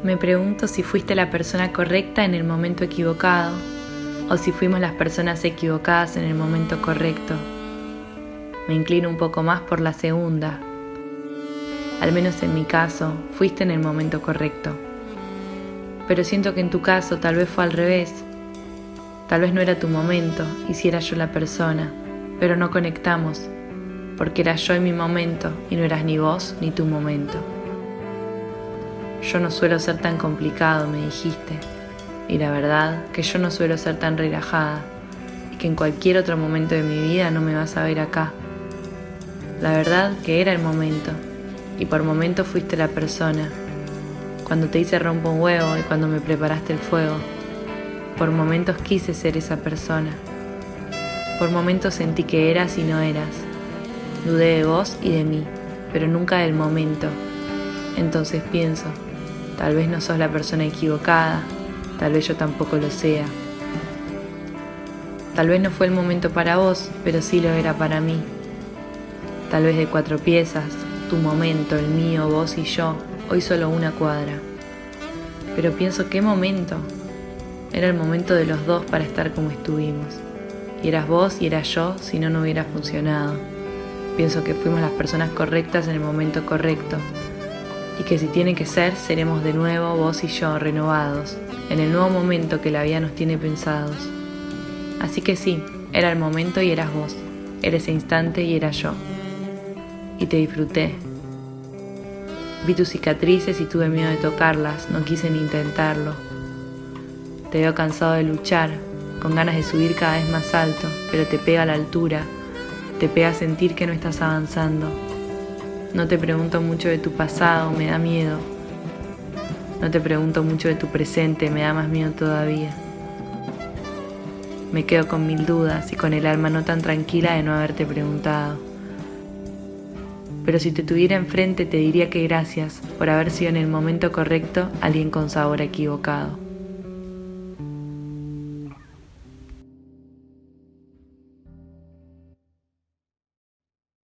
Me pregunto si fuiste la persona correcta en el momento equivocado o si fuimos las personas equivocadas en el momento correcto. Me inclino un poco más por la segunda. Al menos en mi caso, fuiste en el momento correcto. Pero siento que en tu caso tal vez fue al revés. Tal vez no era tu momento y si era yo la persona, pero no conectamos, porque era yo en mi momento y no eras ni vos ni tu momento. Yo no suelo ser tan complicado, me dijiste. Y la verdad que yo no suelo ser tan relajada y que en cualquier otro momento de mi vida no me vas a ver acá. La verdad que era el momento y por momento fuiste la persona. Cuando te hice rompo un huevo y cuando me preparaste el fuego. Por momentos quise ser esa persona. Por momentos sentí que eras y no eras. Dudé de vos y de mí, pero nunca del momento. Entonces pienso, Tal vez no sos la persona equivocada, tal vez yo tampoco lo sea. Tal vez no fue el momento para vos, pero sí lo era para mí. Tal vez de cuatro piezas, tu momento, el mío, vos y yo, hoy solo una cuadra. Pero pienso, ¿qué momento? Era el momento de los dos para estar como estuvimos. Y eras vos y era yo, si no, no hubiera funcionado. Pienso que fuimos las personas correctas en el momento correcto, y que si tiene que ser, seremos de nuevo vos y yo renovados, en el nuevo momento que la vida nos tiene pensados. Así que sí, era el momento y eras vos, era ese instante y era yo. Y te disfruté. Vi tus cicatrices y tuve miedo de tocarlas, no quise ni intentarlo. Te veo cansado de luchar, con ganas de subir cada vez más alto, pero te pega la altura, te pega sentir que no estás avanzando no te pregunto mucho de tu pasado, me da miedo. No te pregunto mucho de tu presente, me da más miedo todavía. Me quedo con mil dudas y con el alma no tan tranquila de no haberte preguntado. Pero si te tuviera enfrente te diría que gracias por haber sido en el momento correcto alguien con sabor equivocado.